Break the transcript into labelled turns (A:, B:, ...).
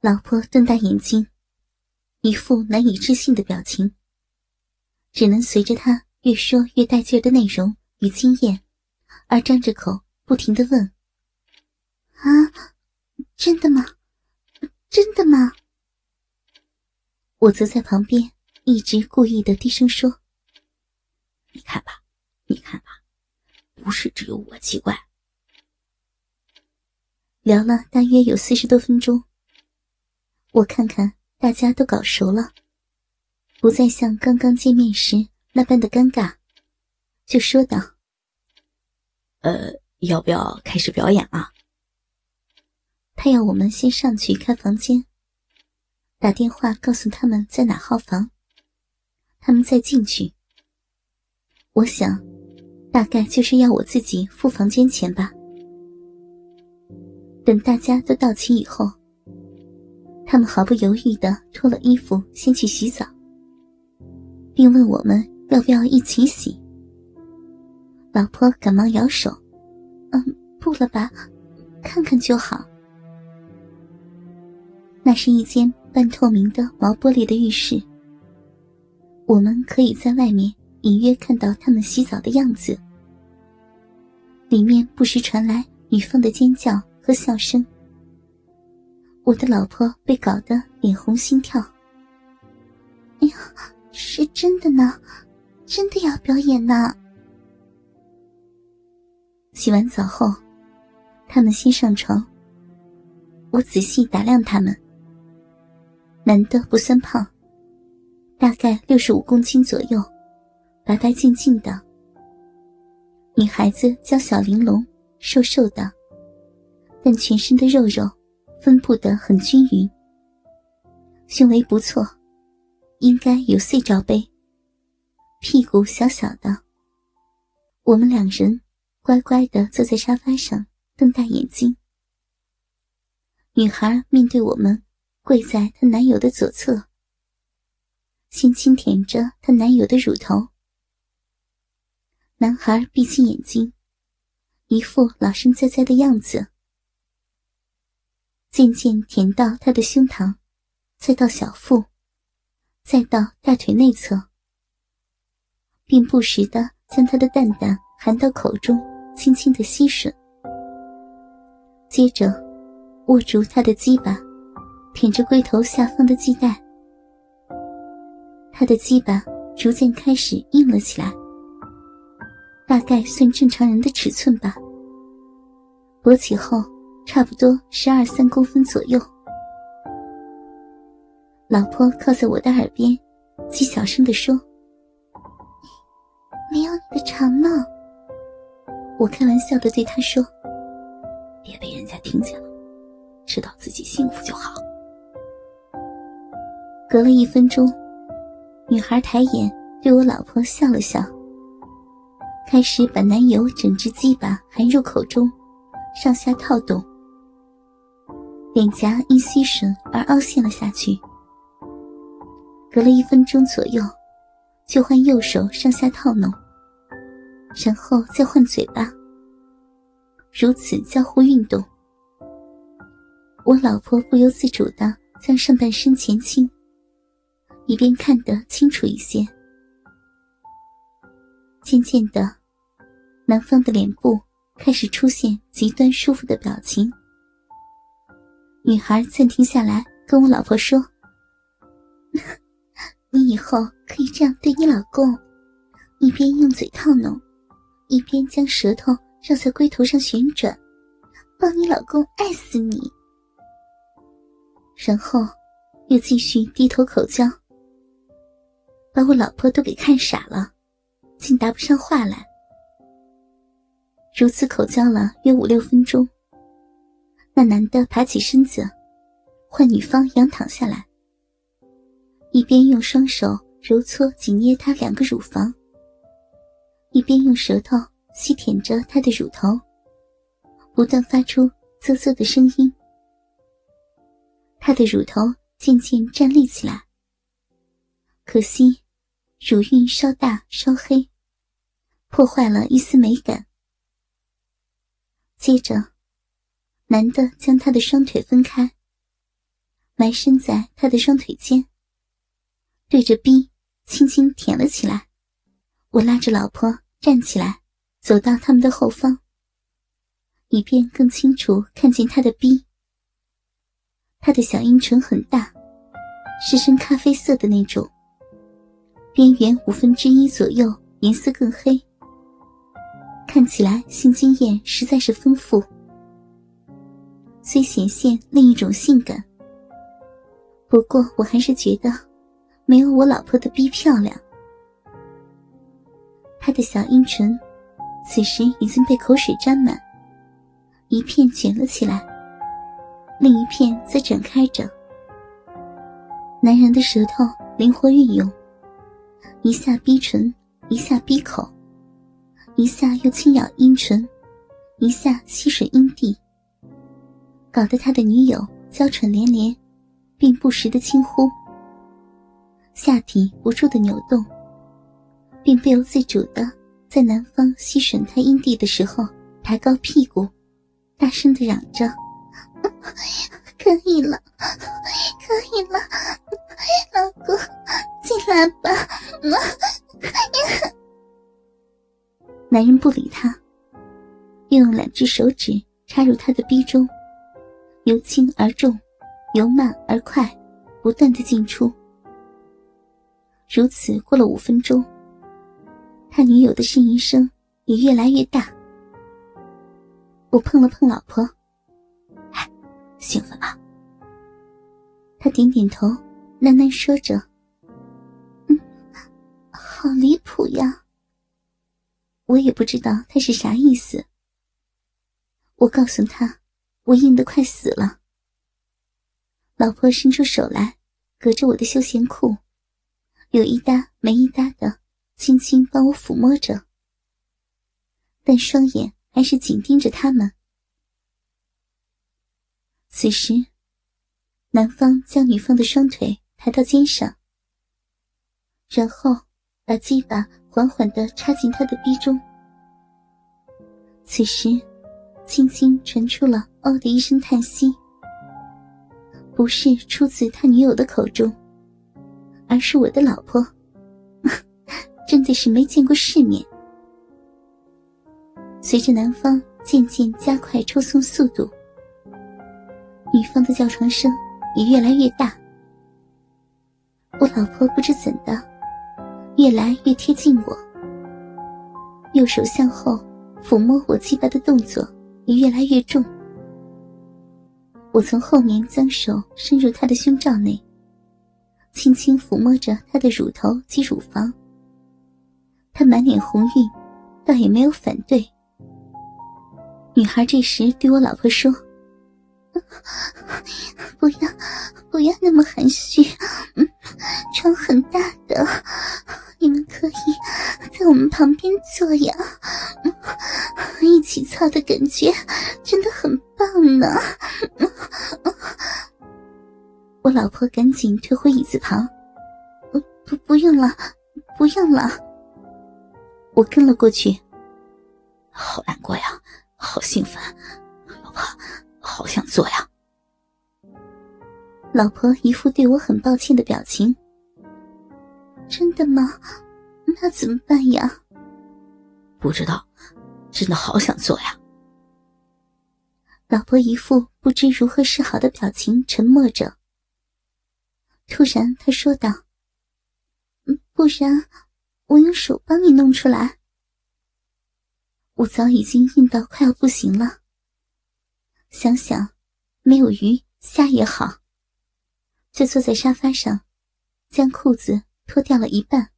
A: 老婆瞪大眼睛，一副难以置信的表情，只能随着他越说越带劲的内容与经验，而张着口不停的问：“啊，真的吗？真的吗？”我则在旁边一直故意的低声说：“
B: 你看吧，你看吧，不是只有我奇怪。”
A: 聊了大约有四十多分钟，我看看大家都搞熟了，不再像刚刚见面时那般的尴尬，就说道：“
B: 呃，要不要开始表演啊？”
A: 他要我们先上去开房间，打电话告诉他们在哪号房，他们再进去。我想，大概就是要我自己付房间钱吧。等大家都到齐以后，他们毫不犹豫的脱了衣服，先去洗澡，并问我们要不要一起洗。老婆赶忙摇手：“嗯，不了吧，看看就好。”那是一间半透明的毛玻璃的浴室，我们可以在外面隐约看到他们洗澡的样子，里面不时传来女方的尖叫。和笑声，我的老婆被搞得脸红心跳。哎呀，是真的呢，真的要表演呢！洗完澡后，他们先上床。我仔细打量他们，男的不算胖，大概六十五公斤左右，白白净净的；女孩子叫小玲珑，瘦瘦的。但全身的肉肉分布得很均匀，胸围不错，应该有 C 罩杯。屁股小小的，我们两人乖乖的坐在沙发上，瞪大眼睛。女孩面对我们，跪在她男友的左侧，先轻舔着她男友的乳头。男孩闭起眼睛，一副老实在在的样子。渐渐舔到他的胸膛，再到小腹，再到大腿内侧，并不时的将他的蛋蛋含到口中，轻轻的吸吮。接着，握住他的鸡巴，舔着龟头下方的系带。他的鸡巴逐渐开始硬了起来，大概算正常人的尺寸吧。勃起后。差不多十二三公分左右。老婆靠在我的耳边，极小声的说：“没有你的长呢。”我开玩笑的对她说：“
B: 别被人家听见了，知道自己幸福就好。”
A: 隔了一分钟，女孩抬眼对我老婆笑了笑，开始把男友整只鸡巴含入口中，上下套动。脸颊因吸吮而凹陷了下去。隔了一分钟左右，就换右手上下套弄，然后再换嘴巴。如此交互运动，我老婆不由自主的将上半身前倾，以便看得清楚一些。渐渐的，男方的脸部开始出现极端舒服的表情。女孩暂停下来，跟我老婆说：“ 你以后可以这样对你老公，一边用嘴套弄，一边将舌头绕在龟头上旋转，帮你老公爱死你。”然后又继续低头口交，把我老婆都给看傻了，竟答不上话来。如此口交了约五六分钟。那男的爬起身子，换女方仰躺下来，一边用双手揉搓紧捏她两个乳房，一边用舌头吸舔着她的乳头，不断发出啧啧的声音。她的乳头渐渐站立起来，可惜乳晕稍大稍黑，破坏了一丝美感。接着。男的将他的双腿分开，埋身在他的双腿间，对着逼轻轻舔了起来。我拉着老婆站起来，走到他们的后方，以便更清楚看见他的逼。他的小阴唇很大，是深咖啡色的那种，边缘五分之一左右颜色更黑，看起来性经验实在是丰富。虽显现另一种性感，不过我还是觉得没有我老婆的逼漂亮。她的小阴唇此时已经被口水沾满，一片卷了起来，另一片则展开着。男人的舌头灵活运用，一下逼唇，一下逼口，一下又轻咬阴唇，一下吸吮阴蒂。搞得他的女友娇喘连连，并不时的轻呼。下体不住的扭动，并不由自主的在男方吸吮他阴蒂的时候抬高屁股，大声的嚷着：“可以了，可以了，老公，进来吧！”男人不理他，又用两只手指插入他的逼中。由轻而重，由慢而快，不断的进出。如此过了五分钟，他女友的呻吟声也越来越大。我碰了碰老婆，
B: 哎，兴奋吗？
A: 他点点头，喃喃说着：“嗯，好离谱呀。”我也不知道他是啥意思。我告诉他。我硬得快死了。老婆伸出手来，隔着我的休闲裤，有一搭没一搭的，轻轻帮我抚摸着，但双眼还是紧盯着他们。此时，男方将女方的双腿抬到肩上，然后把鸡巴缓缓的插进她的逼中。此时。轻轻传出了“哦”的一声叹息，不是出自他女友的口中，而是我的老婆，真的是没见过世面。随着男方渐渐加快抽送速度，女方的叫床声也越来越大。我老婆不知怎的，越来越贴近我，右手向后抚摸我鸡巴的动作。也越来越重。我从后面将手伸入他的胸罩内，轻轻抚摸着他的乳头及乳房。他满脸红晕，倒也没有反对。女孩这时对我老婆说：“不要，不要那么含蓄，嗯，床很大的，你们可以在我们旁边坐呀。”一起操的感觉真的很棒呢！我老婆赶紧退回椅子旁，不不不用了，不用了。我跟了过去，
B: 好难过呀，好兴奋，老婆，好想做呀。
A: 老婆一副对我很抱歉的表情。真的吗？那怎么办呀？
B: 不知道。真的好想做呀！
A: 老婆一副不知如何是好的表情，沉默着。突然，他说道：“不然，我用手帮你弄出来。”我早已经硬到快要不行了。想想，没有鱼虾也好，就坐在沙发上，将裤子脱掉了一半。